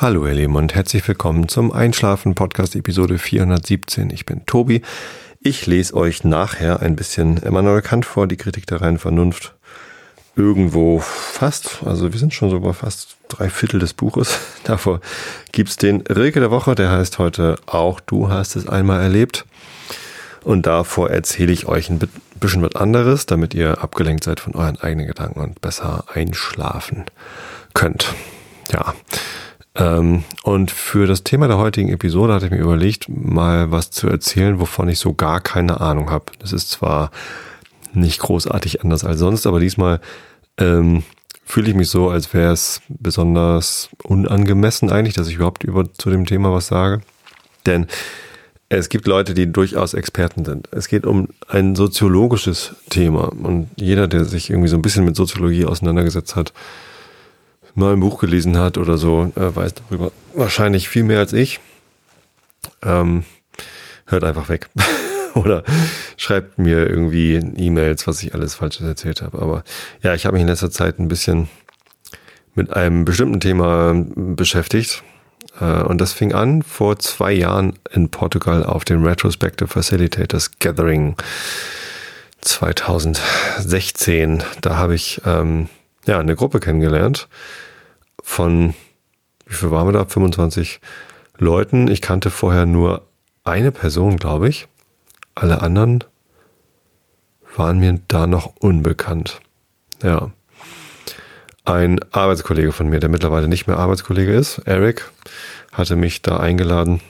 Hallo ihr Lieben und herzlich willkommen zum Einschlafen Podcast Episode 417. Ich bin Tobi. Ich lese euch nachher ein bisschen Immanuel Kant vor, die Kritik der reinen Vernunft. Irgendwo fast, also wir sind schon so bei fast drei Viertel des Buches. Davor gibt's den Rilke der Woche, der heißt heute auch Du hast es einmal erlebt. Und davor erzähle ich euch ein bisschen was anderes, damit ihr abgelenkt seid von euren eigenen Gedanken und besser einschlafen könnt. Ja. Ähm, und für das Thema der heutigen Episode hatte ich mir überlegt, mal was zu erzählen, wovon ich so gar keine Ahnung habe. Das ist zwar nicht großartig anders als sonst, aber diesmal ähm, fühle ich mich so, als wäre es besonders unangemessen eigentlich, dass ich überhaupt über zu dem Thema was sage. Denn es gibt Leute, die durchaus Experten sind. Es geht um ein soziologisches Thema und jeder, der sich irgendwie so ein bisschen mit Soziologie auseinandergesetzt hat, mal ein Buch gelesen hat oder so, äh, weiß darüber wahrscheinlich viel mehr als ich. Ähm, hört einfach weg. oder schreibt mir irgendwie E-Mails, was ich alles Falsches erzählt habe. Aber ja, ich habe mich in letzter Zeit ein bisschen mit einem bestimmten Thema beschäftigt. Äh, und das fing an vor zwei Jahren in Portugal auf dem Retrospective Facilitators Gathering 2016. Da habe ich ähm, ja, eine Gruppe kennengelernt von, wie viel waren wir da? 25 Leuten. Ich kannte vorher nur eine Person, glaube ich. Alle anderen waren mir da noch unbekannt. Ja. Ein Arbeitskollege von mir, der mittlerweile nicht mehr Arbeitskollege ist, Eric, hatte mich da eingeladen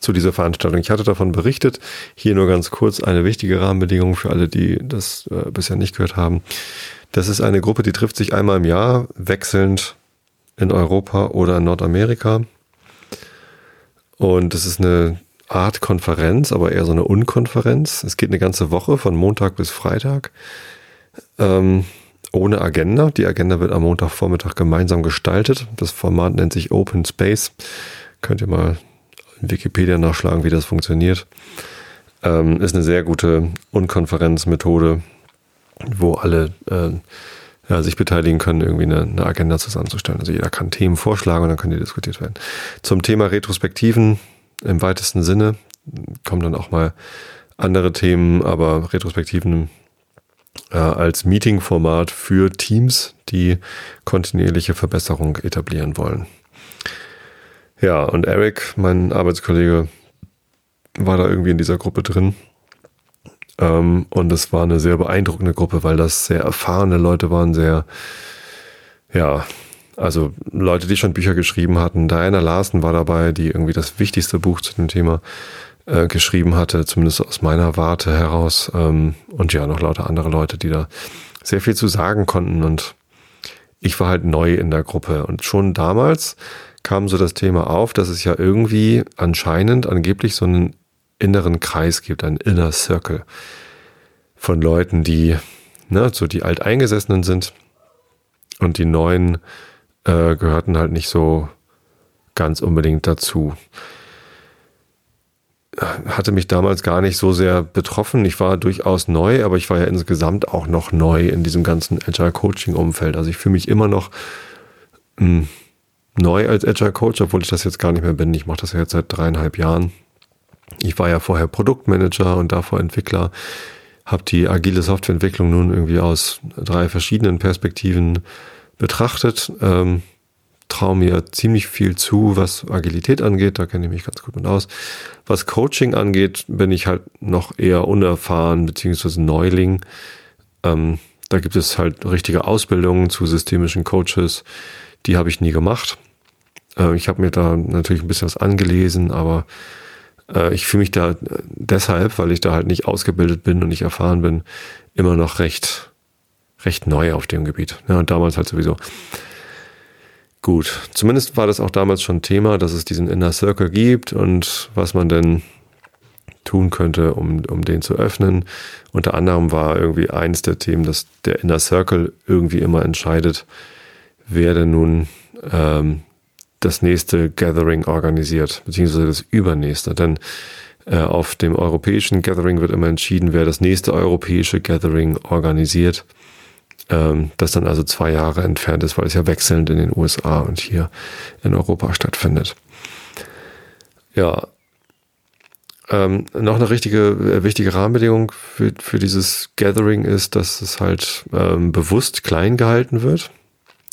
zu dieser Veranstaltung. Ich hatte davon berichtet. Hier nur ganz kurz eine wichtige Rahmenbedingung für alle, die das äh, bisher nicht gehört haben. Das ist eine Gruppe, die trifft sich einmal im Jahr, wechselnd in Europa oder in Nordamerika. Und das ist eine Art Konferenz, aber eher so eine Unkonferenz. Es geht eine ganze Woche von Montag bis Freitag. Ähm, ohne Agenda. Die Agenda wird am Montagvormittag gemeinsam gestaltet. Das Format nennt sich Open Space. Könnt ihr mal in Wikipedia nachschlagen, wie das funktioniert. Ähm, ist eine sehr gute Unkonferenzmethode, wo alle äh, ja, sich beteiligen können, irgendwie eine, eine Agenda zusammenzustellen. Also jeder kann Themen vorschlagen und dann können die diskutiert werden. Zum Thema Retrospektiven im weitesten Sinne kommen dann auch mal andere Themen, aber Retrospektiven äh, als Meeting-Format für Teams, die kontinuierliche Verbesserung etablieren wollen. Ja, und Eric, mein Arbeitskollege, war da irgendwie in dieser Gruppe drin ähm, und es war eine sehr beeindruckende Gruppe, weil das sehr erfahrene Leute waren, sehr, ja, also Leute, die schon Bücher geschrieben hatten. Diana Larsen war dabei, die irgendwie das wichtigste Buch zu dem Thema äh, geschrieben hatte, zumindest aus meiner Warte heraus. Ähm, und ja, noch lauter andere Leute, die da sehr viel zu sagen konnten. Und ich war halt neu in der Gruppe. Und schon damals kam so das Thema auf, dass es ja irgendwie anscheinend angeblich so einen inneren Kreis gibt, einen Inner Circle von Leuten, die ne, so die Alteingesessenen sind und die Neuen äh, gehörten halt nicht so ganz unbedingt dazu. Hatte mich damals gar nicht so sehr betroffen. Ich war durchaus neu, aber ich war ja insgesamt auch noch neu in diesem ganzen Agile Coaching Umfeld. Also ich fühle mich immer noch mh, hm, neu als Agile Coach, obwohl ich das jetzt gar nicht mehr bin. Ich mache das ja jetzt seit dreieinhalb Jahren. Ich war ja vorher Produktmanager und davor Entwickler, habe die agile Softwareentwicklung nun irgendwie aus drei verschiedenen Perspektiven betrachtet. Ähm, traue mir ziemlich viel zu, was Agilität angeht, da kenne ich mich ganz gut mit aus. Was Coaching angeht, bin ich halt noch eher unerfahren beziehungsweise Neuling. Ähm, da gibt es halt richtige Ausbildungen zu systemischen Coaches, die habe ich nie gemacht. Äh, ich habe mir da natürlich ein bisschen was angelesen, aber ich fühle mich da deshalb, weil ich da halt nicht ausgebildet bin und nicht erfahren bin, immer noch recht, recht neu auf dem Gebiet. Ja, und damals halt sowieso. Gut, zumindest war das auch damals schon Thema, dass es diesen Inner Circle gibt und was man denn tun könnte, um, um den zu öffnen. Unter anderem war irgendwie eins der Themen, dass der Inner Circle irgendwie immer entscheidet, wer denn nun ähm, das nächste Gathering organisiert, beziehungsweise das übernächste. Denn äh, auf dem europäischen Gathering wird immer entschieden, wer das nächste europäische Gathering organisiert. ähm, das dann also zwei Jahre entfernt ist, weil es ja wechselnd in den USA und hier in Europa stattfindet. Ja, ähm, noch eine richtige, äh, wichtige Rahmenbedingung für, für dieses Gathering ist, dass es halt ähm, bewusst klein gehalten wird.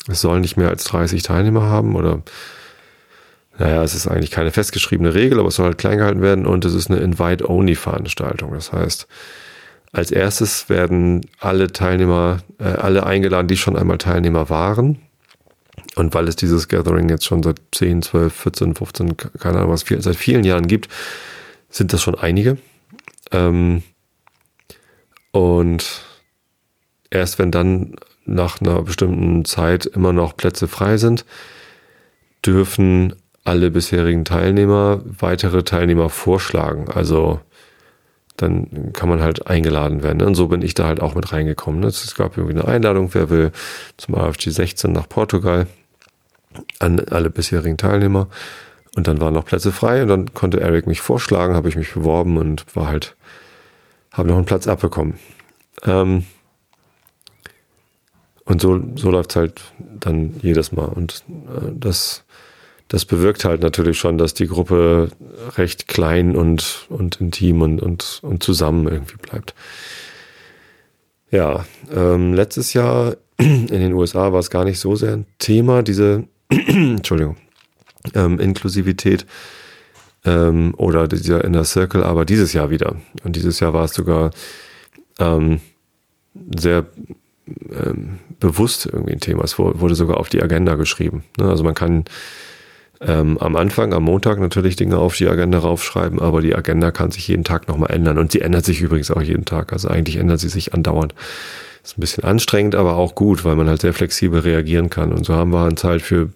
Es soll nicht mehr als 30 Teilnehmer haben oder naja, es ist eigentlich keine festgeschriebene Regel, aber es soll halt klein gehalten werden und es ist eine Invite-Only-Veranstaltung. Das heißt, als erstes werden alle Teilnehmer, äh, alle eingeladen, die schon einmal Teilnehmer waren. Und weil es dieses Gathering jetzt schon seit 10, 12, 14, 15, keine Ahnung was, viel, seit vielen Jahren gibt, sind das schon einige. Ähm, und erst wenn dann nach einer bestimmten Zeit immer noch Plätze frei sind, dürfen alle bisherigen Teilnehmer weitere Teilnehmer vorschlagen. Also dann kann man halt eingeladen werden. Und so bin ich da halt auch mit reingekommen. Es gab irgendwie eine Einladung, wer will zum AFG 16 nach Portugal an alle bisherigen Teilnehmer. Und dann waren noch Plätze frei und dann konnte Eric mich vorschlagen, habe ich mich beworben und war halt, habe noch einen Platz abbekommen. Ähm, und so, so läuft es halt dann jedes Mal. Und äh, das das bewirkt halt natürlich schon, dass die Gruppe recht klein und, und intim und, und, und zusammen irgendwie bleibt. Ja, ähm, letztes Jahr in den USA war es gar nicht so sehr ein Thema, diese, Entschuldigung, ähm, Inklusivität ähm, oder dieser Inner Circle, aber dieses Jahr wieder. Und dieses Jahr war es sogar ähm, sehr ähm, bewusst irgendwie ein Thema. Es wurde sogar auf die Agenda geschrieben. Ne? Also man kann ähm, am Anfang, am Montag natürlich Dinge auf die Agenda raufschreiben, aber die Agenda kann sich jeden Tag nochmal ändern und sie ändert sich übrigens auch jeden Tag. Also eigentlich ändert sie sich andauernd. Ist ein bisschen anstrengend, aber auch gut, weil man halt sehr flexibel reagieren kann. Und so haben wir uns halt für,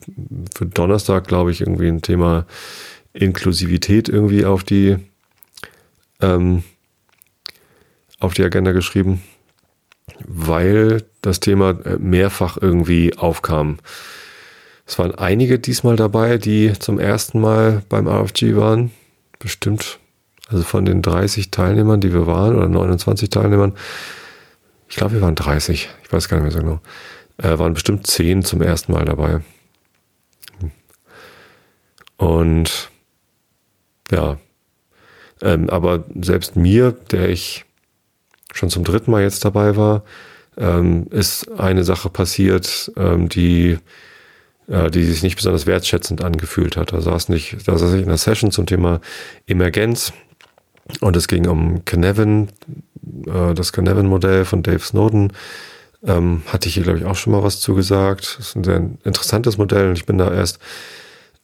für Donnerstag, glaube ich, irgendwie ein Thema Inklusivität irgendwie auf die, ähm, auf die Agenda geschrieben, weil das Thema mehrfach irgendwie aufkam. Es waren einige diesmal dabei, die zum ersten Mal beim RFG waren. Bestimmt, also von den 30 Teilnehmern, die wir waren, oder 29 Teilnehmern, ich glaube, wir waren 30, ich weiß gar nicht mehr so genau, äh, waren bestimmt 10 zum ersten Mal dabei. Und ja, ähm, aber selbst mir, der ich schon zum dritten Mal jetzt dabei war, ähm, ist eine Sache passiert, ähm, die die sich nicht besonders wertschätzend angefühlt hat. Da saß nicht, da saß ich in einer Session zum Thema Emergenz und es ging um Canevin, äh, das Canevin-Modell von Dave Snowden. Ähm, hatte ich hier, glaube ich, auch schon mal was zugesagt. Das ist ein sehr interessantes Modell und ich bin da erst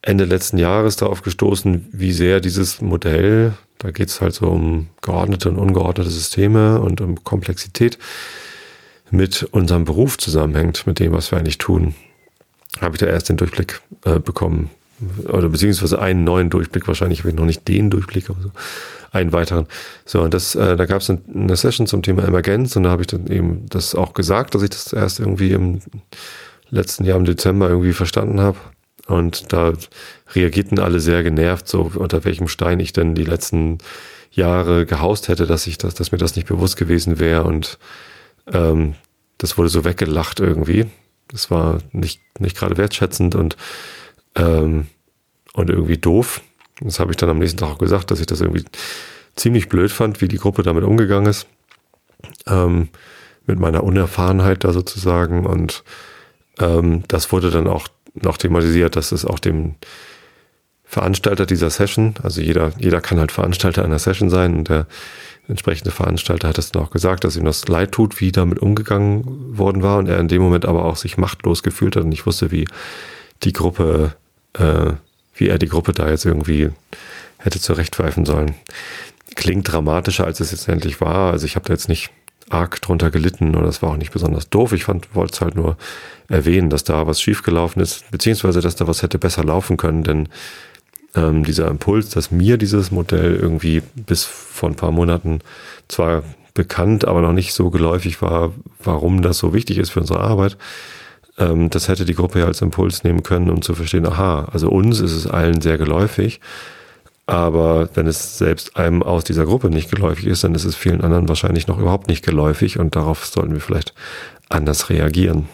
Ende letzten Jahres darauf gestoßen, wie sehr dieses Modell, da geht es halt so um geordnete und ungeordnete Systeme und um Komplexität, mit unserem Beruf zusammenhängt, mit dem, was wir eigentlich tun habe ich da erst den Durchblick äh, bekommen. Oder beziehungsweise einen neuen Durchblick, wahrscheinlich habe ich noch nicht den Durchblick, aber so einen weiteren. So, und das, äh, da gab es eine Session zum Thema Emergenz und da habe ich dann eben das auch gesagt, dass ich das erst irgendwie im letzten Jahr im Dezember irgendwie verstanden habe. Und da reagierten alle sehr genervt, so unter welchem Stein ich denn die letzten Jahre gehaust hätte, dass ich das, dass mir das nicht bewusst gewesen wäre. Und ähm, das wurde so weggelacht irgendwie. Das war nicht, nicht gerade wertschätzend und, ähm, und irgendwie doof. Das habe ich dann am nächsten Tag auch gesagt, dass ich das irgendwie ziemlich blöd fand, wie die Gruppe damit umgegangen ist. Ähm, mit meiner Unerfahrenheit da sozusagen. Und ähm, das wurde dann auch noch thematisiert, dass es auch dem Veranstalter dieser Session, also jeder, jeder kann halt Veranstalter einer Session sein und der entsprechende Veranstalter hat es dann auch gesagt, dass ihm das leid tut, wie damit umgegangen worden war und er in dem Moment aber auch sich machtlos gefühlt hat und nicht wusste, wie die Gruppe, äh, wie er die Gruppe da jetzt irgendwie hätte zurechtpfeifen sollen. Klingt dramatischer, als es jetzt endlich war. Also ich habe da jetzt nicht arg drunter gelitten oder es war auch nicht besonders doof. Ich wollte es halt nur erwähnen, dass da was schiefgelaufen ist, beziehungsweise dass da was hätte besser laufen können, denn ähm, dieser Impuls, dass mir dieses Modell irgendwie bis vor ein paar Monaten zwar bekannt, aber noch nicht so geläufig war, warum das so wichtig ist für unsere Arbeit. Ähm, das hätte die Gruppe ja als Impuls nehmen können, um zu verstehen, aha, also uns ist es allen sehr geläufig, aber wenn es selbst einem aus dieser Gruppe nicht geläufig ist, dann ist es vielen anderen wahrscheinlich noch überhaupt nicht geläufig und darauf sollten wir vielleicht anders reagieren.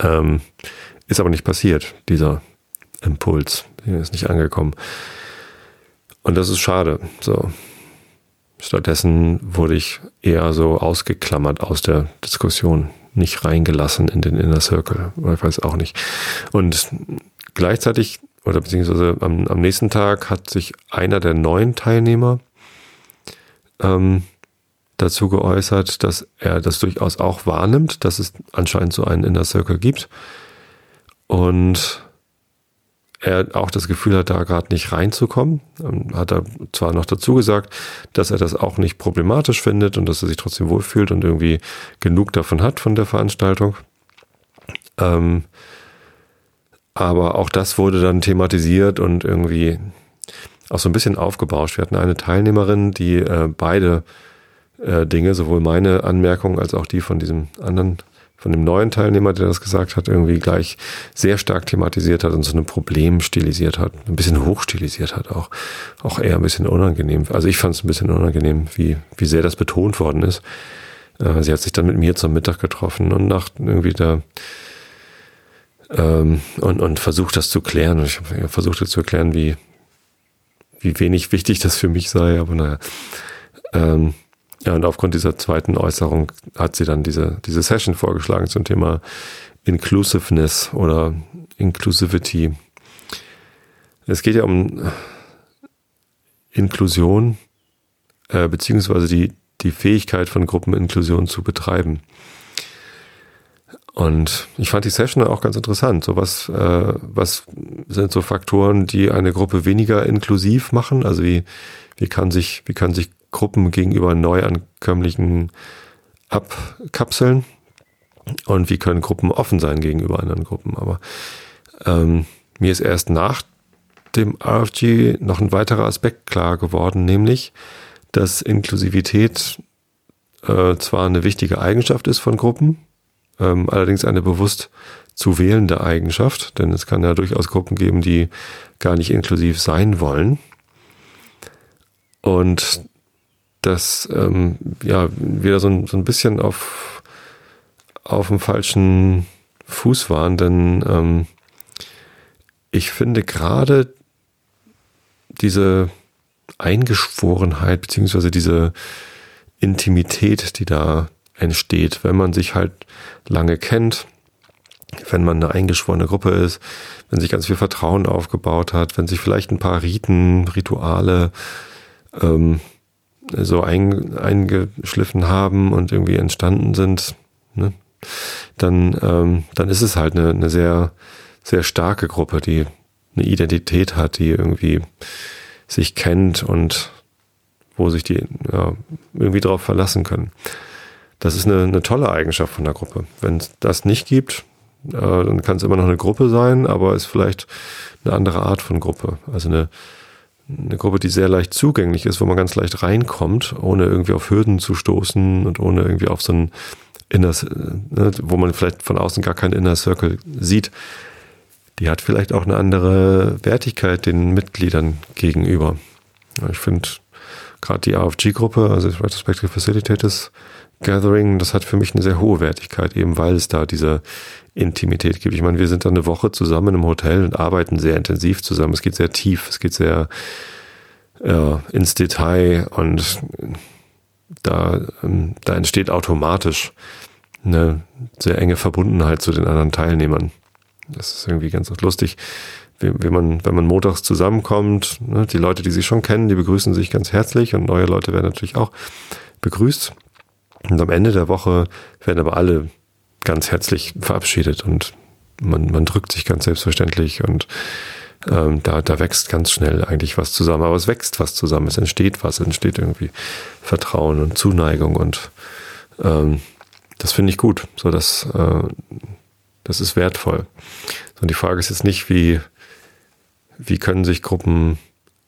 Ähm, ist aber nicht passiert, dieser Impuls. Der ist nicht angekommen. Und das ist schade. So. Stattdessen wurde ich eher so ausgeklammert aus der Diskussion, nicht reingelassen in den Inner Circle. Ich weiß auch nicht. Und gleichzeitig, oder beziehungsweise am, am nächsten Tag hat sich einer der neuen Teilnehmer ähm, dazu geäußert, dass er das durchaus auch wahrnimmt, dass es anscheinend so einen Inner Circle gibt. Und er auch das Gefühl hat, da gerade nicht reinzukommen. Ähm, hat er zwar noch dazu gesagt, dass er das auch nicht problematisch findet und dass er sich trotzdem wohlfühlt und irgendwie genug davon hat von der Veranstaltung. Ähm, aber auch das wurde dann thematisiert und irgendwie auch so ein bisschen aufgebauscht. Wir hatten eine Teilnehmerin, die äh, beide äh, Dinge, sowohl meine Anmerkung als auch die von diesem anderen von dem neuen Teilnehmer, der das gesagt hat, irgendwie gleich sehr stark thematisiert hat und so ein Problem stilisiert hat, ein bisschen hochstilisiert hat, auch, auch eher ein bisschen unangenehm. Also ich fand es ein bisschen unangenehm, wie, wie sehr das betont worden ist. Äh, sie hat sich dann mit mir zum Mittag getroffen und nach irgendwie da ähm, und, und versucht das zu klären. Ich habe versucht zu erklären, wie, wie wenig wichtig das für mich sei, aber naja. Ähm, ja, und aufgrund dieser zweiten Äußerung hat sie dann diese, diese Session vorgeschlagen zum Thema Inclusiveness oder Inclusivity. Es geht ja um Inklusion, äh, beziehungsweise die, die Fähigkeit von Gruppeninklusion zu betreiben. Und ich fand die Session auch ganz interessant. So was, äh, was sind so Faktoren, die eine Gruppe weniger inklusiv machen? Also wie, wie kann sich, wie kann sich Gruppen gegenüber Neuankömmlichen abkapseln und wie können Gruppen offen sein gegenüber anderen Gruppen. Aber ähm, mir ist erst nach dem RFG noch ein weiterer Aspekt klar geworden, nämlich, dass Inklusivität äh, zwar eine wichtige Eigenschaft ist von Gruppen, ähm, allerdings eine bewusst zu wählende Eigenschaft, denn es kann ja durchaus Gruppen geben, die gar nicht inklusiv sein wollen. Und das ähm, ja wieder so ein, so ein bisschen auf, auf dem falschen Fuß waren, denn ähm, ich finde gerade diese Eingeschworenheit beziehungsweise diese Intimität, die da entsteht, wenn man sich halt lange kennt, wenn man eine eingeschworene Gruppe ist, wenn sich ganz viel Vertrauen aufgebaut hat, wenn sich vielleicht ein paar Riten, Rituale ähm, so ein, eingeschliffen haben und irgendwie entstanden sind, ne, dann, ähm, dann ist es halt eine, eine sehr, sehr starke Gruppe, die eine Identität hat, die irgendwie sich kennt und wo sich die ja, irgendwie darauf verlassen können. Das ist eine, eine tolle Eigenschaft von der Gruppe. Wenn es das nicht gibt, äh, dann kann es immer noch eine Gruppe sein, aber ist vielleicht eine andere Art von Gruppe. Also eine, eine Gruppe, die sehr leicht zugänglich ist, wo man ganz leicht reinkommt, ohne irgendwie auf Hürden zu stoßen und ohne irgendwie auf so ein Inner, ne, wo man vielleicht von außen gar keinen Inner Circle sieht. Die hat vielleicht auch eine andere Wertigkeit den Mitgliedern gegenüber. Ich finde gerade die AFG-Gruppe, also Retrospective Facilitators Gathering, das hat für mich eine sehr hohe Wertigkeit, eben weil es da diese Intimität gibt. Ich meine, wir sind da eine Woche zusammen im Hotel und arbeiten sehr intensiv zusammen. Es geht sehr tief, es geht sehr ja, ins Detail und da, ähm, da entsteht automatisch eine sehr enge Verbundenheit zu den anderen Teilnehmern. Das ist irgendwie ganz lustig, wie man, wenn man montags zusammenkommt, ne, die Leute, die sich schon kennen, die begrüßen sich ganz herzlich und neue Leute werden natürlich auch begrüßt. Und am Ende der Woche werden aber alle ganz herzlich verabschiedet und man, man drückt sich ganz selbstverständlich und ähm, da, da wächst ganz schnell eigentlich was zusammen. Aber es wächst was zusammen, es entsteht was, es entsteht irgendwie Vertrauen und Zuneigung und ähm, das finde ich gut. So, das, äh, das ist wertvoll. Und die Frage ist jetzt nicht, wie, wie können sich Gruppen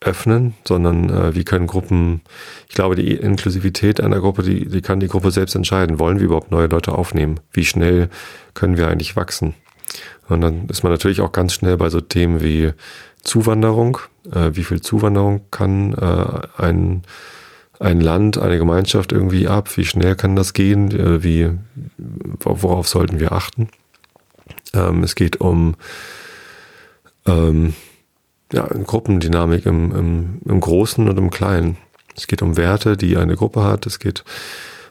öffnen, sondern äh, wie können Gruppen, ich glaube, die Inklusivität einer Gruppe, die, die kann die Gruppe selbst entscheiden. Wollen wir überhaupt neue Leute aufnehmen? Wie schnell können wir eigentlich wachsen? Und dann ist man natürlich auch ganz schnell bei so Themen wie Zuwanderung. Äh, wie viel Zuwanderung kann äh, ein, ein Land, eine Gemeinschaft irgendwie ab? Wie schnell kann das gehen? Äh, wie, worauf sollten wir achten? Ähm, es geht um ähm, ja, Gruppendynamik im, im, im Großen und im Kleinen. Es geht um Werte, die eine Gruppe hat. Es geht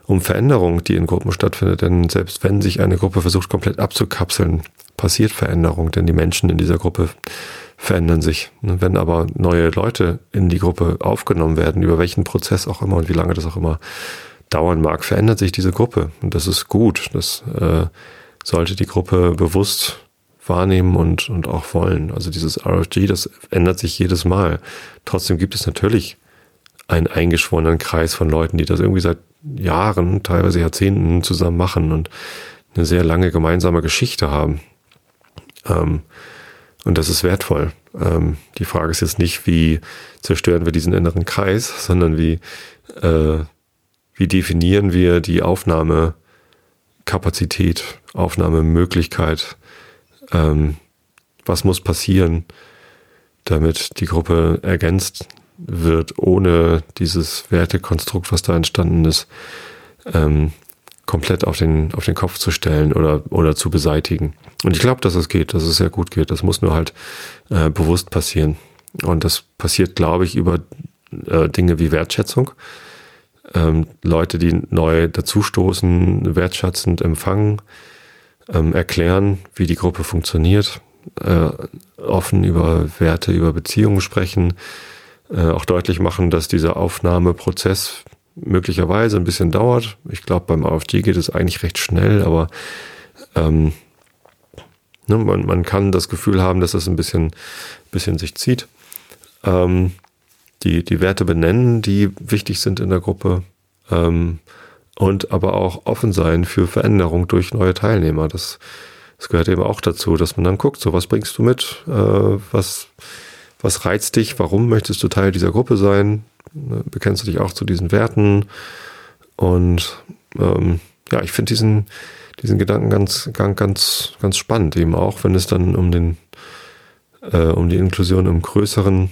um Veränderung, die in Gruppen stattfindet. Denn selbst wenn sich eine Gruppe versucht, komplett abzukapseln, passiert Veränderung, denn die Menschen in dieser Gruppe verändern sich. Wenn aber neue Leute in die Gruppe aufgenommen werden, über welchen Prozess auch immer und wie lange das auch immer dauern mag, verändert sich diese Gruppe. Und das ist gut. Das äh, sollte die Gruppe bewusst wahrnehmen und, und auch wollen. Also dieses RFG, das ändert sich jedes Mal. Trotzdem gibt es natürlich einen eingeschworenen Kreis von Leuten, die das irgendwie seit Jahren, teilweise Jahrzehnten zusammen machen und eine sehr lange gemeinsame Geschichte haben. Ähm, und das ist wertvoll. Ähm, die Frage ist jetzt nicht, wie zerstören wir diesen inneren Kreis, sondern wie, äh, wie definieren wir die Aufnahmekapazität, Aufnahmemöglichkeit. Ähm, was muss passieren, damit die Gruppe ergänzt wird, ohne dieses Wertekonstrukt, was da entstanden ist, ähm, komplett auf den, auf den Kopf zu stellen oder, oder zu beseitigen. Und ich glaube, dass es geht, dass es sehr gut geht. Das muss nur halt äh, bewusst passieren. Und das passiert, glaube ich, über äh, Dinge wie Wertschätzung. Ähm, Leute, die neu dazustoßen, wertschätzend empfangen, ähm, erklären, wie die Gruppe funktioniert, äh, offen über Werte, über Beziehungen sprechen, äh, auch deutlich machen, dass dieser Aufnahmeprozess möglicherweise ein bisschen dauert. Ich glaube, beim AfD geht es eigentlich recht schnell, aber ähm, ne, man, man kann das Gefühl haben, dass es ein bisschen, bisschen sich zieht. Ähm, die, die Werte benennen, die wichtig sind in der Gruppe. Ähm, und aber auch offen sein für Veränderung durch neue Teilnehmer. Das, das gehört eben auch dazu, dass man dann guckt, so was bringst du mit, äh, was, was reizt dich, warum möchtest du Teil dieser Gruppe sein, Ne, bekennst du dich auch zu diesen Werten? Und ähm, ja, ich finde diesen, diesen Gedanken ganz, ganz, ganz, ganz spannend, eben auch, wenn es dann um den, äh, um die Inklusion im größeren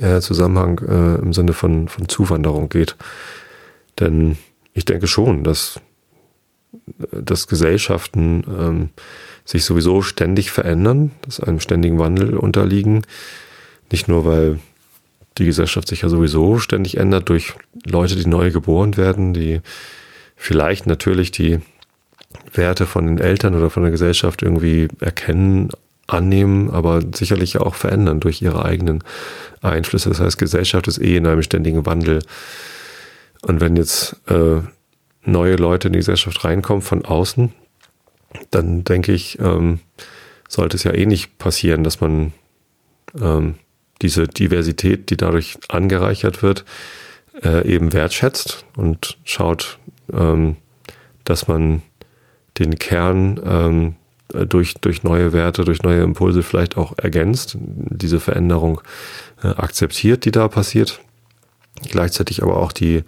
äh, Zusammenhang äh, im Sinne von, von Zuwanderung geht. Denn ich denke schon, dass, dass Gesellschaften ähm, sich sowieso ständig verändern, dass einem ständigen Wandel unterliegen. Nicht nur, weil die Gesellschaft sich ja sowieso ständig ändert durch Leute, die neu geboren werden, die vielleicht natürlich die Werte von den Eltern oder von der Gesellschaft irgendwie erkennen, annehmen, aber sicherlich auch verändern durch ihre eigenen Einflüsse. Das heißt, Gesellschaft ist eh in einem ständigen Wandel. Und wenn jetzt äh, neue Leute in die Gesellschaft reinkommen von außen, dann denke ich, ähm, sollte es ja eh nicht passieren, dass man ähm, diese Diversität, die dadurch angereichert wird, äh, eben wertschätzt und schaut, ähm, dass man den Kern ähm, durch, durch neue Werte, durch neue Impulse vielleicht auch ergänzt, diese Veränderung äh, akzeptiert, die da passiert, gleichzeitig aber auch die,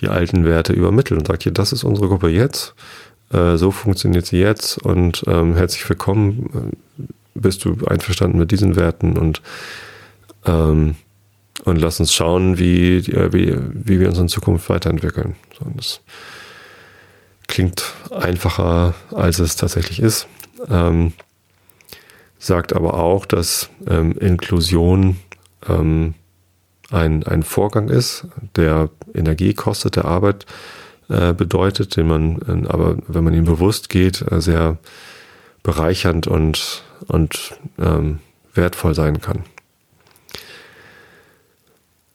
die alten Werte übermittelt und sagt, hier, das ist unsere Gruppe jetzt, äh, so funktioniert sie jetzt und ähm, herzlich willkommen, bist du einverstanden mit diesen Werten und ähm, und lass uns schauen, wie, wie, wie wir uns in Zukunft weiterentwickeln. So, das klingt einfacher, als es tatsächlich ist. Ähm, sagt aber auch, dass ähm, Inklusion ähm, ein, ein Vorgang ist, der Energie kostet, der Arbeit äh, bedeutet, den man, äh, aber wenn man ihm bewusst geht, äh, sehr bereichernd und, und ähm, wertvoll sein kann.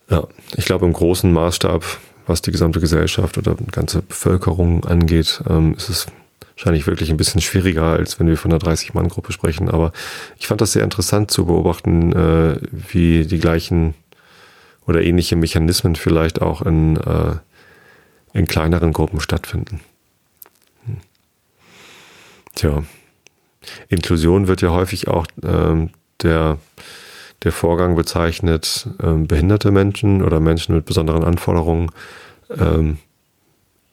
Ja, ich glaube im großen Maßstab, was die gesamte Gesellschaft oder ganze Bevölkerung angeht, ähm, ist es wahrscheinlich wirklich ein bisschen schwieriger, als wenn wir von einer 30-Mann-Gruppe sprechen. Aber ich fand das sehr interessant zu beobachten, äh, wie die gleichen oder ähnliche Mechanismen vielleicht auch in, äh, in kleineren Gruppen stattfinden. Hm. Tja, Inklusion wird ja häufig auch ähm, der der Vorgang bezeichnet ähm, behinderte Menschen oder Menschen mit besonderen Anforderungen ähm,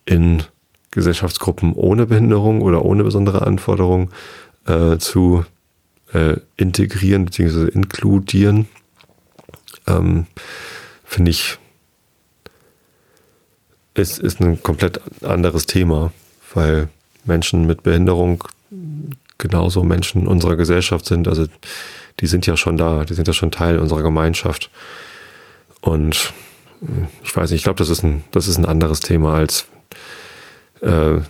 in Gesellschaftsgruppen ohne Behinderung oder ohne besondere Anforderungen äh, zu äh, integrieren bzw. inkludieren. Ähm, Finde ich ist, ist ein komplett anderes Thema, weil Menschen mit Behinderung genauso Menschen unserer Gesellschaft sind. Also die sind ja schon da, die sind ja schon Teil unserer Gemeinschaft. Und ich weiß nicht, ich glaube, das ist ein, das ist ein anderes Thema als äh,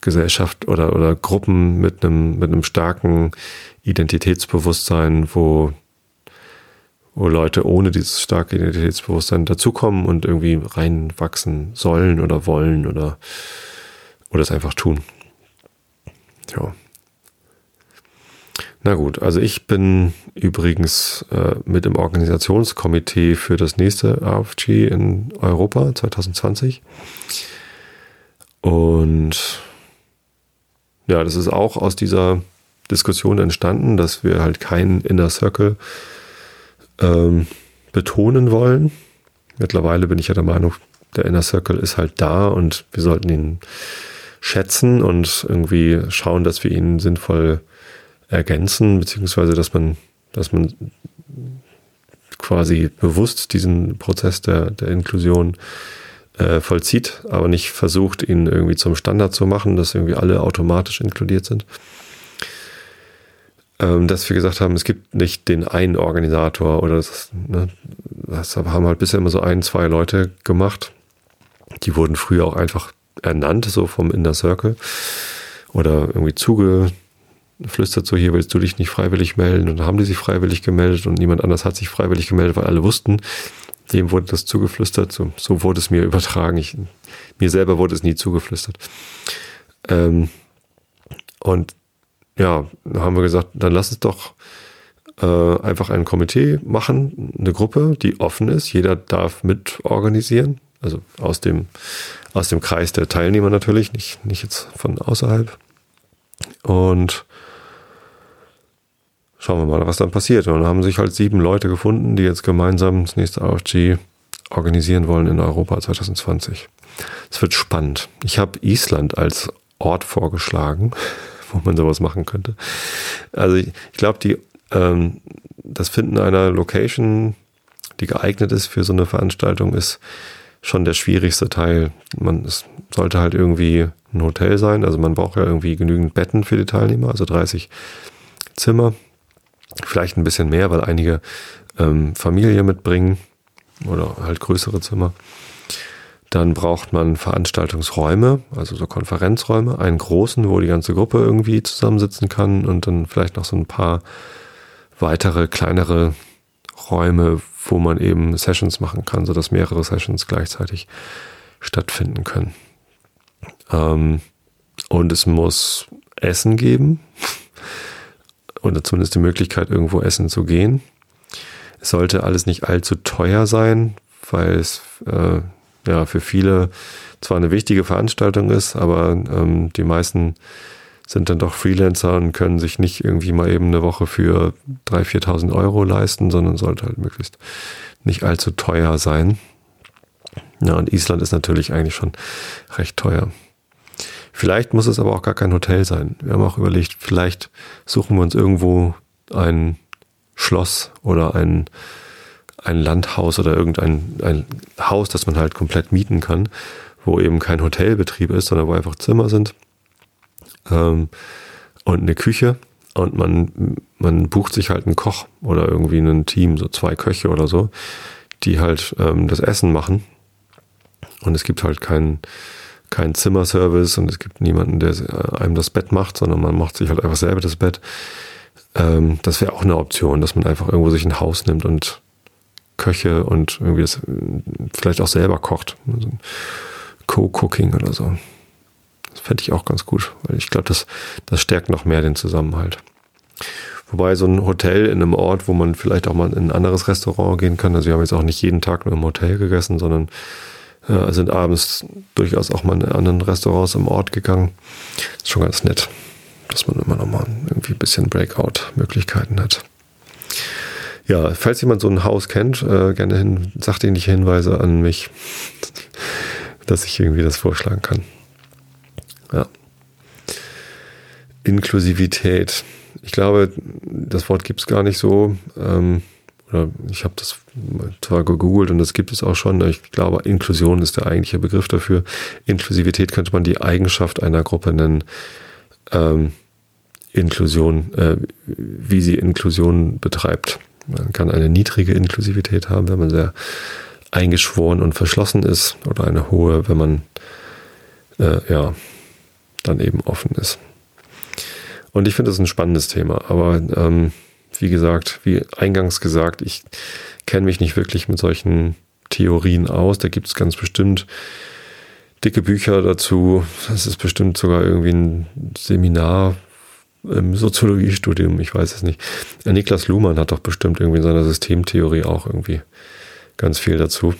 Gesellschaft oder, oder Gruppen mit einem, mit einem starken Identitätsbewusstsein, wo, wo Leute ohne dieses starke Identitätsbewusstsein dazukommen und irgendwie reinwachsen sollen oder wollen oder, oder es einfach tun. Ja. Na gut, also ich bin übrigens äh, mit im Organisationskomitee für das nächste AFG in Europa 2020. Und ja, das ist auch aus dieser Diskussion entstanden, dass wir halt keinen Inner Circle ähm, betonen wollen. Mittlerweile bin ich ja der Meinung, der Inner Circle ist halt da und wir sollten ihn schätzen und irgendwie schauen, dass wir ihn sinnvoll ergänzen, beziehungsweise dass man, dass man quasi bewusst diesen Prozess der, der Inklusion äh, vollzieht, aber nicht versucht, ihn irgendwie zum Standard zu machen, dass irgendwie alle automatisch inkludiert sind. Ähm, dass wir gesagt haben, es gibt nicht den einen Organisator oder das, ne, das haben halt bisher immer so ein, zwei Leute gemacht. Die wurden früher auch einfach ernannt, so vom Inner Circle. Oder irgendwie zugeflüstert, so hier willst du dich nicht freiwillig melden. Und dann haben die sich freiwillig gemeldet und niemand anders hat sich freiwillig gemeldet, weil alle wussten, dem wurde das zugeflüstert. So, so wurde es mir übertragen. Ich, mir selber wurde es nie zugeflüstert. Ähm, und ja, haben wir gesagt, dann lass uns doch äh, einfach ein Komitee machen, eine Gruppe, die offen ist. Jeder darf mitorganisieren. Also aus dem, aus dem Kreis der Teilnehmer natürlich, nicht, nicht jetzt von außerhalb. Und schauen wir mal, was dann passiert. Und dann haben sich halt sieben Leute gefunden, die jetzt gemeinsam das nächste AFG organisieren wollen in Europa 2020. Es wird spannend. Ich habe Island als Ort vorgeschlagen, wo man sowas machen könnte. Also ich, ich glaube, die ähm, das Finden einer Location, die geeignet ist für so eine Veranstaltung, ist schon der schwierigste Teil. Man es sollte halt irgendwie ein Hotel sein. Also man braucht ja irgendwie genügend Betten für die Teilnehmer, also 30 Zimmer. Vielleicht ein bisschen mehr, weil einige ähm, Familie mitbringen oder halt größere Zimmer. Dann braucht man Veranstaltungsräume, also so Konferenzräume, einen großen, wo die ganze Gruppe irgendwie zusammensitzen kann und dann vielleicht noch so ein paar weitere kleinere Räume, wo man eben Sessions machen kann, sodass mehrere Sessions gleichzeitig stattfinden können. Ähm, und es muss Essen geben oder zumindest die Möglichkeit, irgendwo essen zu gehen. Es sollte alles nicht allzu teuer sein, weil es äh, ja für viele zwar eine wichtige Veranstaltung ist, aber ähm, die meisten sind dann doch Freelancer und können sich nicht irgendwie mal eben eine Woche für 3.000, 4.000 Euro leisten, sondern sollte halt möglichst nicht allzu teuer sein. Ja, und Island ist natürlich eigentlich schon recht teuer. Vielleicht muss es aber auch gar kein Hotel sein. Wir haben auch überlegt, vielleicht suchen wir uns irgendwo ein Schloss oder ein, ein Landhaus oder irgendein ein Haus, das man halt komplett mieten kann, wo eben kein Hotelbetrieb ist, sondern wo einfach Zimmer sind ähm, und eine Küche und man, man bucht sich halt einen Koch oder irgendwie ein Team, so zwei Köche oder so, die halt ähm, das Essen machen. Und es gibt halt keinen kein Zimmerservice und es gibt niemanden, der äh, einem das Bett macht, sondern man macht sich halt einfach selber das Bett. Ähm, das wäre auch eine Option, dass man einfach irgendwo sich ein Haus nimmt und Köche und irgendwie das vielleicht auch selber kocht. Also Co-Cooking oder so. Das fände ich auch ganz gut, weil ich glaube, das, das stärkt noch mehr den Zusammenhalt. Wobei so ein Hotel in einem Ort, wo man vielleicht auch mal in ein anderes Restaurant gehen kann, also wir haben jetzt auch nicht jeden Tag nur im Hotel gegessen, sondern äh, sind abends durchaus auch mal in anderen Restaurants im Ort gegangen. Ist schon ganz nett, dass man immer noch mal irgendwie ein bisschen Breakout-Möglichkeiten hat. Ja, falls jemand so ein Haus kennt, äh, gerne hin, die Hinweise an mich, dass ich irgendwie das vorschlagen kann. Ja. Inklusivität. Ich glaube, das Wort gibt es gar nicht so. Ähm, oder ich habe das zwar gegoogelt und das gibt es auch schon, ich glaube, Inklusion ist der eigentliche Begriff dafür. Inklusivität könnte man die Eigenschaft einer Gruppe nennen. Ähm, Inklusion, äh, wie sie Inklusion betreibt. Man kann eine niedrige Inklusivität haben, wenn man sehr eingeschworen und verschlossen ist, oder eine hohe, wenn man äh, ja dann eben offen ist. Und ich finde das ein spannendes Thema, aber ähm, wie gesagt, wie eingangs gesagt, ich kenne mich nicht wirklich mit solchen Theorien aus. Da gibt es ganz bestimmt dicke Bücher dazu. Das ist bestimmt sogar irgendwie ein Seminar im Soziologiestudium, ich weiß es nicht. Niklas Luhmann hat doch bestimmt irgendwie in seiner Systemtheorie auch irgendwie ganz viel dazu.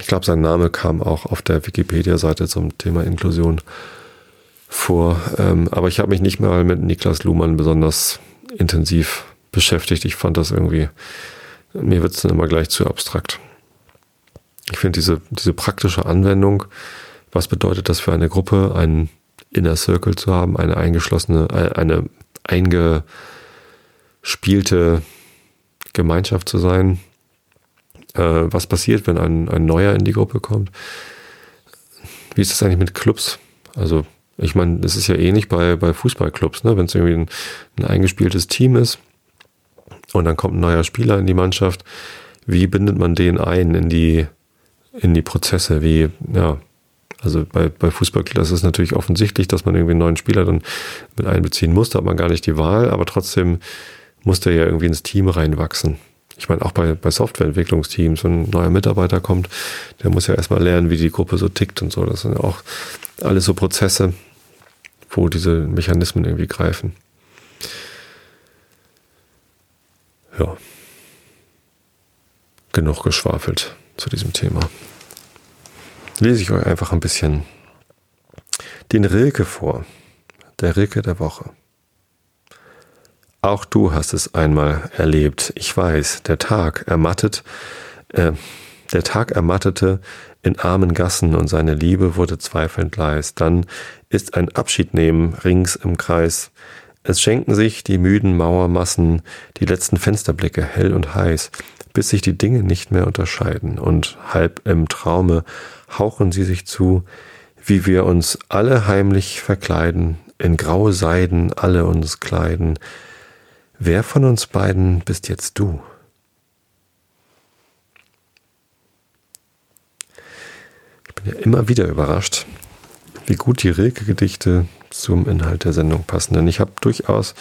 Ich glaube, sein Name kam auch auf der Wikipedia-Seite zum Thema Inklusion vor. Ähm, aber ich habe mich nicht mal mit Niklas Luhmann besonders intensiv beschäftigt. Ich fand das irgendwie, mir wird es dann immer gleich zu abstrakt. Ich finde diese, diese praktische Anwendung, was bedeutet das für eine Gruppe, einen Inner Circle zu haben, eine eingeschlossene, äh, eine eingespielte Gemeinschaft zu sein. Äh, was passiert, wenn ein, ein neuer in die Gruppe kommt? Wie ist das eigentlich mit Clubs? Also, ich meine, es ist ja ähnlich bei, bei Fußballclubs, ne? wenn es irgendwie ein, ein eingespieltes Team ist und dann kommt ein neuer Spieler in die Mannschaft. Wie bindet man den ein in die, in die Prozesse? Wie, ja, also bei, bei Fußballclubs ist es natürlich offensichtlich, dass man irgendwie einen neuen Spieler dann mit einbeziehen muss. Da hat man gar nicht die Wahl, aber trotzdem muss der ja irgendwie ins Team reinwachsen. Ich meine, auch bei, bei Softwareentwicklungsteams, wenn ein neuer Mitarbeiter kommt, der muss ja erstmal lernen, wie die Gruppe so tickt und so. Das sind ja auch alles so Prozesse, wo diese Mechanismen irgendwie greifen. Ja. Genug geschwafelt zu diesem Thema lese ich euch einfach ein bisschen den Rilke vor. Der Rilke der Woche. Auch du hast es einmal erlebt. Ich weiß, der Tag ermattet, äh, der Tag ermattete in armen Gassen und seine Liebe wurde zweifelnd leis. Dann ist ein Abschiednehmen rings im Kreis. Es schenken sich die müden Mauermassen die letzten Fensterblicke hell und heiß, bis sich die Dinge nicht mehr unterscheiden und halb im Traume hauchen sie sich zu, wie wir uns alle heimlich verkleiden, in graue Seiden alle uns kleiden. Wer von uns beiden bist jetzt du? Ich bin ja immer wieder überrascht, wie gut die Rilke-Gedichte zum Inhalt der Sendung passen. Denn ich habe durchaus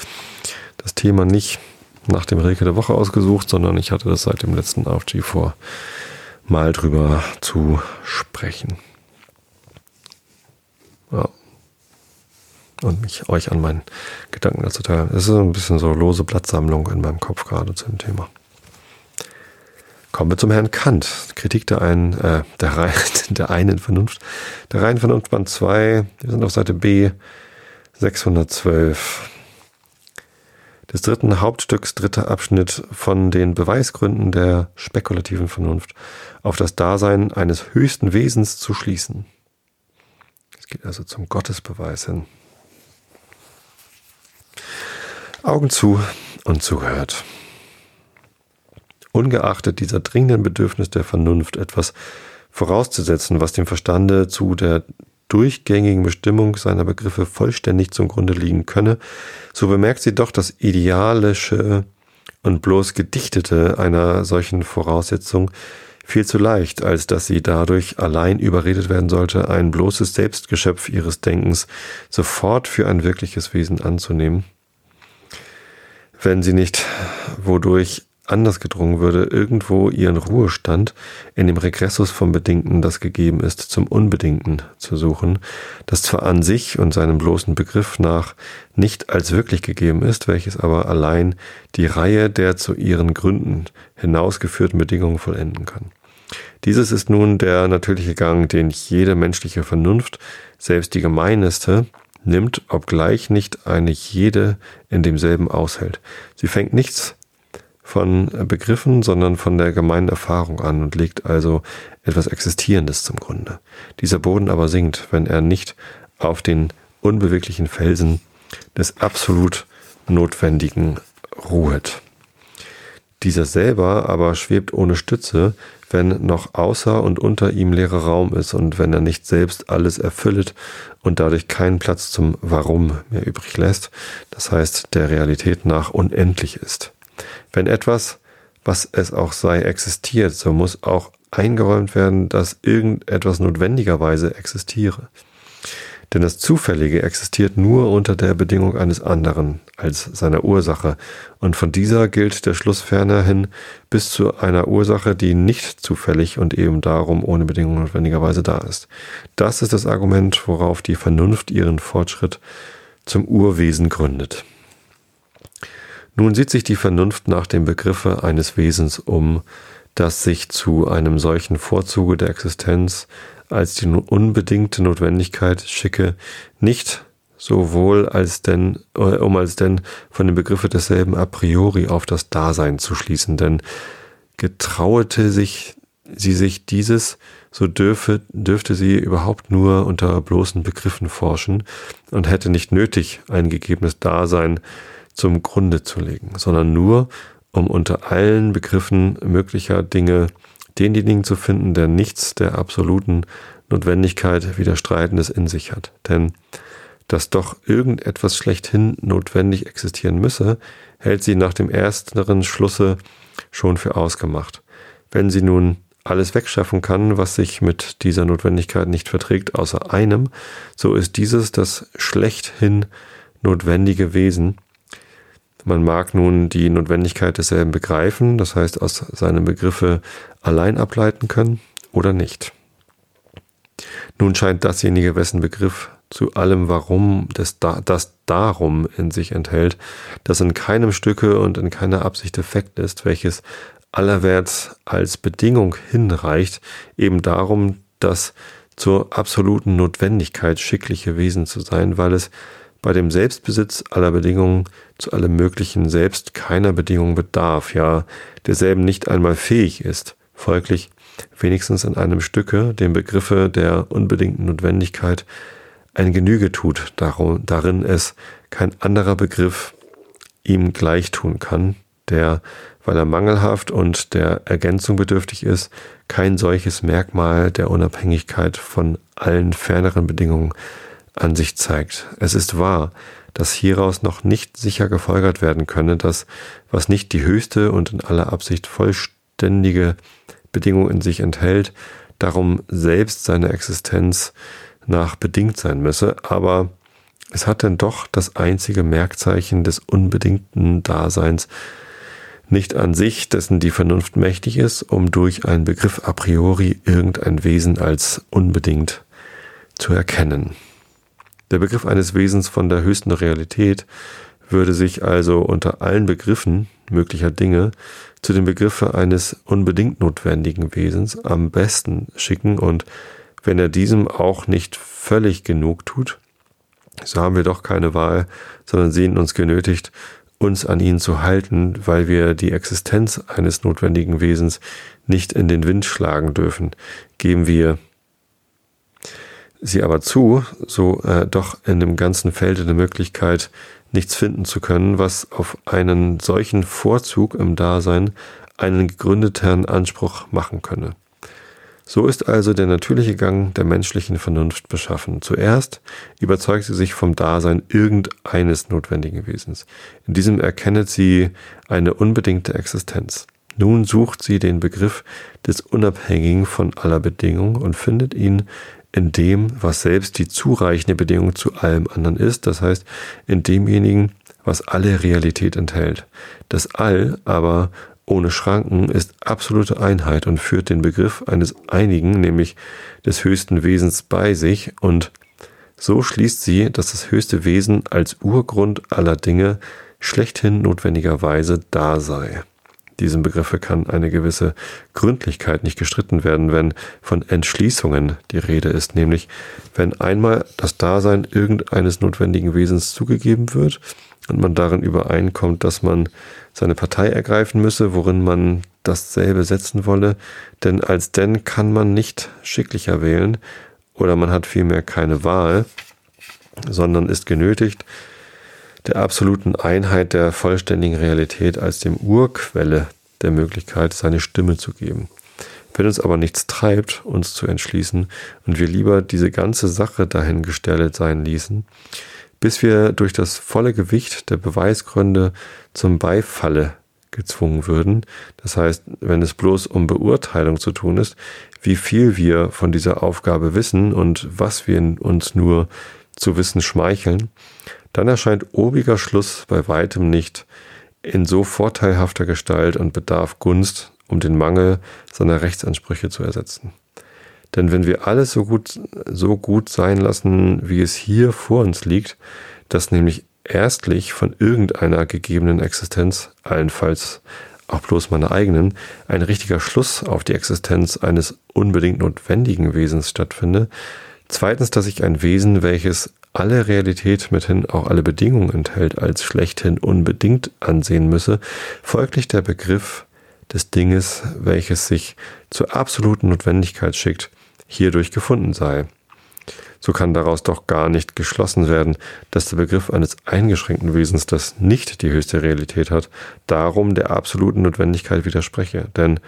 das Thema nicht nach dem Rilke der Woche ausgesucht, sondern ich hatte das seit dem letzten AFG vor mal drüber zu sprechen. Ja. Und mich euch an meinen Gedanken dazu teilen. Es ist ein bisschen so lose Blattsammlung in meinem Kopf gerade zu dem Thema. Kommen wir zum Herrn Kant. Kritik der einen, äh, der, rein, der einen Vernunft. Der reinen Vernunft Band 2. Wir sind auf Seite B 612 des dritten Hauptstücks, dritter Abschnitt von den Beweisgründen der spekulativen Vernunft auf das Dasein eines höchsten Wesens zu schließen. Es geht also zum Gottesbeweis hin. Augen zu und zugehört. Ungeachtet dieser dringenden Bedürfnis der Vernunft etwas vorauszusetzen, was dem Verstande zu der durchgängigen Bestimmung seiner Begriffe vollständig zum Grunde liegen könne, so bemerkt sie doch das Idealische und bloß Gedichtete einer solchen Voraussetzung viel zu leicht, als dass sie dadurch allein überredet werden sollte, ein bloßes Selbstgeschöpf ihres Denkens sofort für ein wirkliches Wesen anzunehmen, wenn sie nicht wodurch anders gedrungen würde, irgendwo ihren Ruhestand in dem Regressus vom Bedingten, das gegeben ist, zum Unbedingten zu suchen, das zwar an sich und seinem bloßen Begriff nach nicht als wirklich gegeben ist, welches aber allein die Reihe der zu ihren Gründen hinausgeführten Bedingungen vollenden kann. Dieses ist nun der natürliche Gang, den jede menschliche Vernunft, selbst die gemeineste, nimmt, obgleich nicht eine jede in demselben aushält. Sie fängt nichts von Begriffen, sondern von der gemeinen Erfahrung an und legt also etwas Existierendes zum Grunde. Dieser Boden aber sinkt, wenn er nicht auf den unbeweglichen Felsen des absolut Notwendigen ruhet. Dieser selber aber schwebt ohne Stütze, wenn noch außer und unter ihm leerer Raum ist und wenn er nicht selbst alles erfüllet und dadurch keinen Platz zum Warum mehr übrig lässt, das heißt der Realität nach unendlich ist. Wenn etwas, was es auch sei, existiert, so muss auch eingeräumt werden, dass irgendetwas notwendigerweise existiere. Denn das Zufällige existiert nur unter der Bedingung eines anderen als seiner Ursache, und von dieser gilt der Schluss ferner hin bis zu einer Ursache, die nicht zufällig und eben darum ohne Bedingung notwendigerweise da ist. Das ist das Argument, worauf die Vernunft ihren Fortschritt zum Urwesen gründet. Nun sieht sich die Vernunft nach dem Begriffe eines Wesens um, das sich zu einem solchen Vorzuge der Existenz als die unbedingte Notwendigkeit schicke, nicht sowohl als denn, äh, um als denn von dem Begriffe desselben a priori auf das Dasein zu schließen, denn getrauete sich sie sich dieses, so dürfe, dürfte sie überhaupt nur unter bloßen Begriffen forschen und hätte nicht nötig, ein gegebenes Dasein zum Grunde zu legen, sondern nur, um unter allen Begriffen möglicher Dinge denjenigen zu finden, der nichts der absoluten Notwendigkeit Widerstreitendes in sich hat. Denn dass doch irgendetwas schlechthin notwendig existieren müsse, hält sie nach dem ersteren Schlusse schon für ausgemacht. Wenn sie nun alles wegschaffen kann, was sich mit dieser Notwendigkeit nicht verträgt, außer einem, so ist dieses das schlechthin notwendige Wesen, man mag nun die Notwendigkeit desselben begreifen, das heißt aus seinen Begriffe allein ableiten können oder nicht. Nun scheint dasjenige, wessen Begriff zu allem Warum des da, das Darum in sich enthält, das in keinem Stücke und in keiner Absicht defekt ist, welches allerwärts als Bedingung hinreicht, eben darum, das zur absoluten Notwendigkeit schickliche Wesen zu sein, weil es bei dem Selbstbesitz aller Bedingungen zu allem Möglichen selbst keiner Bedingung bedarf, ja derselben nicht einmal fähig ist, folglich wenigstens in einem Stücke dem Begriffe der unbedingten Notwendigkeit ein Genüge tut, darin es kein anderer Begriff ihm gleich tun kann, der, weil er mangelhaft und der Ergänzung bedürftig ist, kein solches Merkmal der Unabhängigkeit von allen ferneren Bedingungen an sich zeigt. Es ist wahr, dass hieraus noch nicht sicher gefolgert werden könne, dass was nicht die höchste und in aller Absicht vollständige Bedingung in sich enthält, darum selbst seine Existenz nach bedingt sein müsse, aber es hat denn doch das einzige Merkzeichen des unbedingten Daseins nicht an sich, dessen die Vernunft mächtig ist, um durch einen Begriff a priori irgendein Wesen als unbedingt zu erkennen. Der Begriff eines Wesens von der höchsten Realität würde sich also unter allen Begriffen möglicher Dinge zu dem Begriffe eines unbedingt notwendigen Wesens am besten schicken und wenn er diesem auch nicht völlig genug tut, so haben wir doch keine Wahl, sondern sehen uns genötigt, uns an ihn zu halten, weil wir die Existenz eines notwendigen Wesens nicht in den Wind schlagen dürfen. Geben wir sie aber zu, so äh, doch in dem ganzen Felde der Möglichkeit, nichts finden zu können, was auf einen solchen Vorzug im Dasein einen gegründeten Anspruch machen könne. So ist also der natürliche Gang der menschlichen Vernunft beschaffen. Zuerst überzeugt sie sich vom Dasein irgendeines notwendigen Wesens. In diesem erkennet sie eine unbedingte Existenz. Nun sucht sie den Begriff des Unabhängigen von aller Bedingung und findet ihn in dem, was selbst die zureichende Bedingung zu allem anderen ist, das heißt in demjenigen, was alle Realität enthält. Das All aber ohne Schranken ist absolute Einheit und führt den Begriff eines Einigen, nämlich des höchsten Wesens bei sich und so schließt sie, dass das höchste Wesen als Urgrund aller Dinge schlechthin notwendigerweise da sei diesem Begriffe kann eine gewisse Gründlichkeit nicht gestritten werden, wenn von Entschließungen die Rede ist, nämlich wenn einmal das Dasein irgendeines notwendigen Wesens zugegeben wird und man darin übereinkommt, dass man seine Partei ergreifen müsse, worin man dasselbe setzen wolle, denn als denn kann man nicht schicklicher wählen oder man hat vielmehr keine Wahl, sondern ist genötigt, der absoluten Einheit der vollständigen Realität als dem Urquelle der Möglichkeit, seine Stimme zu geben. Wenn uns aber nichts treibt, uns zu entschließen und wir lieber diese ganze Sache dahingestellt sein ließen, bis wir durch das volle Gewicht der Beweisgründe zum Beifalle gezwungen würden. Das heißt, wenn es bloß um Beurteilung zu tun ist, wie viel wir von dieser Aufgabe wissen und was wir uns nur zu wissen schmeicheln, dann erscheint obiger Schluss bei weitem nicht in so vorteilhafter Gestalt und bedarf Gunst, um den Mangel seiner Rechtsansprüche zu ersetzen. Denn wenn wir alles so gut, so gut sein lassen, wie es hier vor uns liegt, dass nämlich erstlich von irgendeiner gegebenen Existenz, allenfalls auch bloß meiner eigenen, ein richtiger Schluss auf die Existenz eines unbedingt notwendigen Wesens stattfinde, zweitens, dass ich ein Wesen, welches alle Realität mithin auch alle Bedingungen enthält, als schlechthin unbedingt ansehen müsse, folglich der Begriff des Dinges, welches sich zur absoluten Notwendigkeit schickt, hierdurch gefunden sei. So kann daraus doch gar nicht geschlossen werden, dass der Begriff eines eingeschränkten Wesens, das nicht die höchste Realität hat, darum der absoluten Notwendigkeit widerspreche. Denn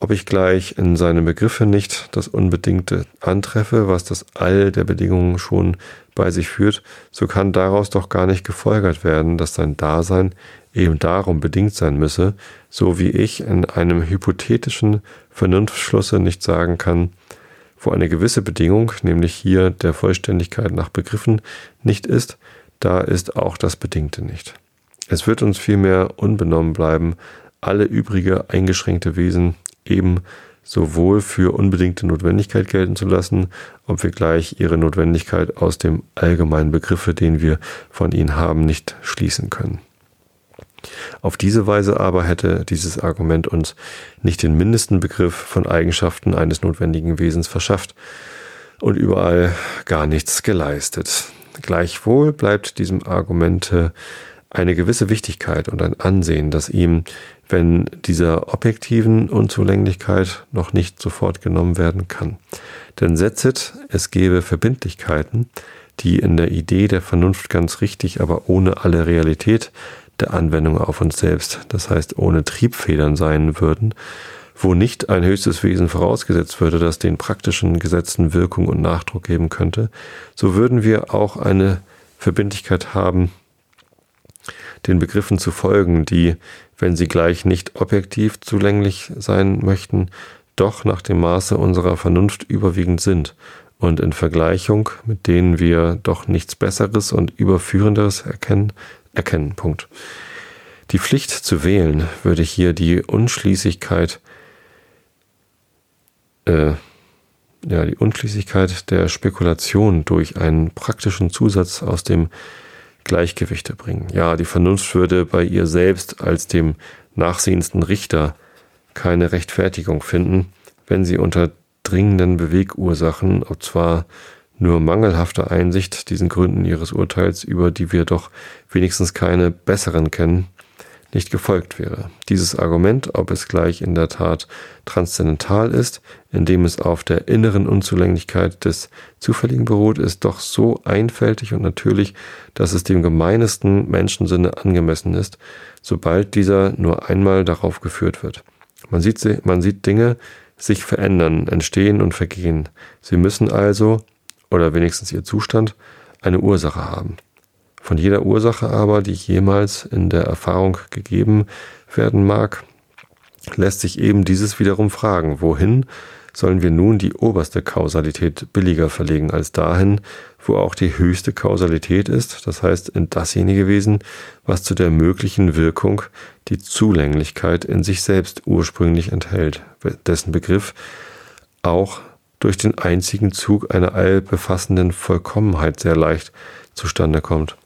ob ich gleich in seinem Begriffe nicht das Unbedingte antreffe, was das All der Bedingungen schon bei sich führt, so kann daraus doch gar nicht gefolgert werden, dass sein Dasein eben darum bedingt sein müsse, so wie ich in einem hypothetischen Vernunftschlusse nicht sagen kann, wo eine gewisse Bedingung, nämlich hier der Vollständigkeit nach Begriffen, nicht ist, da ist auch das Bedingte nicht. Es wird uns vielmehr unbenommen bleiben, alle übrige eingeschränkte Wesen eben sowohl für unbedingte Notwendigkeit gelten zu lassen, ob wir gleich ihre Notwendigkeit aus dem allgemeinen Begriffe, den wir von ihnen haben, nicht schließen können. Auf diese Weise aber hätte dieses Argument uns nicht den mindesten Begriff von Eigenschaften eines notwendigen Wesens verschafft und überall gar nichts geleistet. Gleichwohl bleibt diesem Argumente eine gewisse Wichtigkeit und ein Ansehen, das ihm, wenn dieser objektiven Unzulänglichkeit noch nicht sofort genommen werden kann. Denn setzet, es gäbe Verbindlichkeiten, die in der Idee der Vernunft ganz richtig, aber ohne alle Realität der Anwendung auf uns selbst, das heißt ohne Triebfedern sein würden, wo nicht ein höchstes Wesen vorausgesetzt würde, das den praktischen Gesetzen Wirkung und Nachdruck geben könnte, so würden wir auch eine Verbindlichkeit haben, den Begriffen zu folgen, die, wenn sie gleich nicht objektiv zulänglich sein möchten, doch nach dem Maße unserer Vernunft überwiegend sind und in Vergleichung mit denen wir doch nichts Besseres und Überführenderes erkennen, erkennen. Punkt. Die Pflicht zu wählen würde hier die Unschließlichkeit, äh, ja, die Unschließlichkeit der Spekulation durch einen praktischen Zusatz aus dem Gleichgewichte bringen. Ja, die Vernunft würde bei ihr selbst als dem nachsehendsten Richter keine Rechtfertigung finden, wenn sie unter dringenden Bewegursachen, ob zwar nur mangelhafte Einsicht diesen Gründen ihres Urteils, über die wir doch wenigstens keine besseren kennen, nicht gefolgt wäre. Dieses Argument, ob es gleich in der Tat transzendental ist, indem es auf der inneren Unzulänglichkeit des Zufälligen beruht, ist doch so einfältig und natürlich, dass es dem gemeinesten Menschensinne angemessen ist, sobald dieser nur einmal darauf geführt wird. Man sieht, man sieht Dinge sich verändern, entstehen und vergehen. Sie müssen also, oder wenigstens ihr Zustand, eine Ursache haben. Von jeder Ursache aber, die jemals in der Erfahrung gegeben werden mag, lässt sich eben dieses wiederum fragen, wohin sollen wir nun die oberste Kausalität billiger verlegen als dahin, wo auch die höchste Kausalität ist, das heißt in dasjenige Wesen, was zu der möglichen Wirkung die Zulänglichkeit in sich selbst ursprünglich enthält, dessen Begriff auch durch den einzigen Zug einer allbefassenden Vollkommenheit sehr leicht zustande kommt.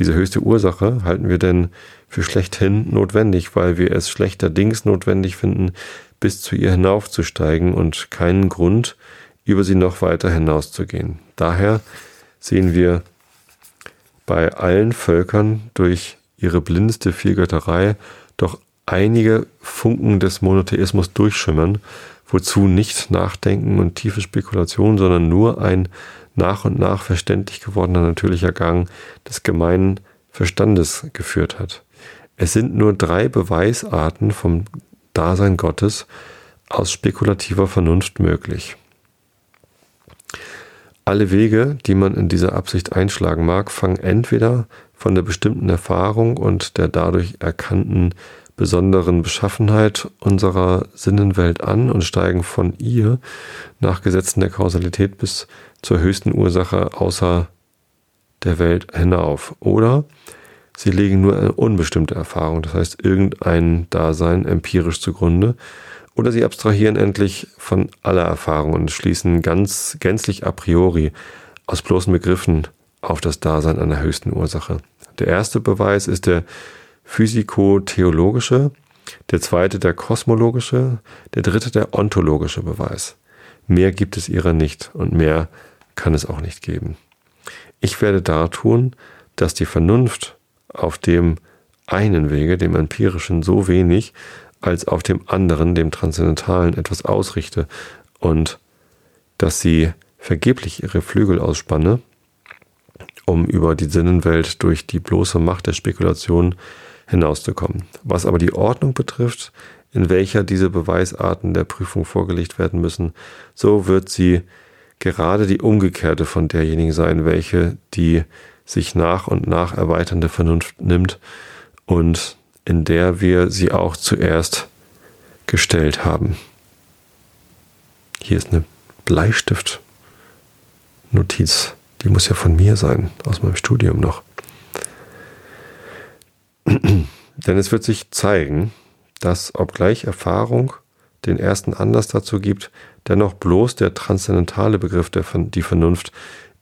Diese höchste Ursache halten wir denn für schlechthin notwendig, weil wir es schlechterdings notwendig finden, bis zu ihr hinaufzusteigen und keinen Grund, über sie noch weiter hinauszugehen. Daher sehen wir bei allen Völkern durch ihre blindeste Vielgötterei doch einige Funken des Monotheismus durchschimmern wozu nicht Nachdenken und tiefe Spekulation, sondern nur ein nach und nach verständlich gewordener natürlicher Gang des gemeinen Verstandes geführt hat. Es sind nur drei Beweisarten vom Dasein Gottes aus spekulativer Vernunft möglich. Alle Wege, die man in dieser Absicht einschlagen mag, fangen entweder von der bestimmten Erfahrung und der dadurch erkannten besonderen Beschaffenheit unserer Sinnenwelt an und steigen von ihr nach Gesetzen der Kausalität bis zur höchsten Ursache außer der Welt hinauf. Oder sie legen nur eine unbestimmte Erfahrung, das heißt irgendein Dasein empirisch zugrunde. Oder sie abstrahieren endlich von aller Erfahrung und schließen ganz gänzlich a priori aus bloßen Begriffen auf das Dasein einer höchsten Ursache. Der erste Beweis ist der physikotheologische, der zweite der kosmologische, der dritte der ontologische Beweis. Mehr gibt es ihrer nicht und mehr kann es auch nicht geben. Ich werde dartun, dass die Vernunft auf dem einen Wege, dem empirischen, so wenig als auf dem anderen, dem transzendentalen, etwas ausrichte und dass sie vergeblich ihre Flügel ausspanne, um über die Sinnenwelt durch die bloße Macht der Spekulation hinauszukommen. Was aber die Ordnung betrifft, in welcher diese Beweisarten der Prüfung vorgelegt werden müssen, so wird sie gerade die umgekehrte von derjenigen sein, welche die sich nach und nach erweiternde Vernunft nimmt und in der wir sie auch zuerst gestellt haben. Hier ist eine Bleistift-Notiz. Die muss ja von mir sein, aus meinem Studium noch. Denn es wird sich zeigen, dass obgleich Erfahrung den ersten Anlass dazu gibt, dennoch bloß der transzendentale Begriff der die Vernunft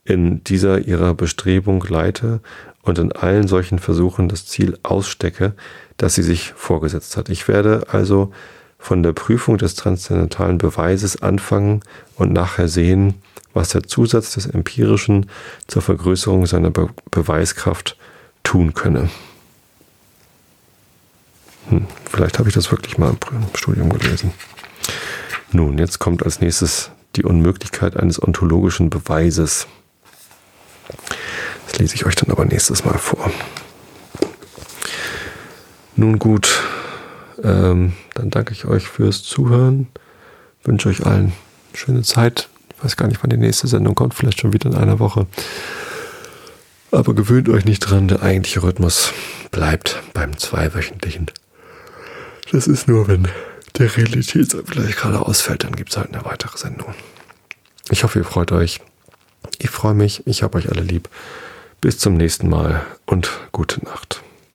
in dieser ihrer Bestrebung leite und in allen solchen Versuchen das Ziel ausstecke, das sie sich vorgesetzt hat. Ich werde also von der Prüfung des transzendentalen Beweises anfangen und nachher sehen, was der Zusatz des Empirischen zur Vergrößerung seiner Be Beweiskraft tun könne. Hm, vielleicht habe ich das wirklich mal im Studium gelesen. Nun, jetzt kommt als nächstes die Unmöglichkeit eines ontologischen Beweises. Das lese ich euch dann aber nächstes Mal vor. Nun gut, ähm, dann danke ich euch fürs Zuhören. Wünsche euch allen schöne Zeit. Ich weiß gar nicht, wann die nächste Sendung kommt, vielleicht schon wieder in einer Woche. Aber gewöhnt euch nicht dran, der eigentliche Rhythmus bleibt beim zweiwöchentlichen. Das ist nur, wenn der Realitätsabgleich gerade ausfällt, dann gibt es halt eine weitere Sendung. Ich hoffe, ihr freut euch. Ich freue mich. Ich habe euch alle lieb. Bis zum nächsten Mal und gute Nacht.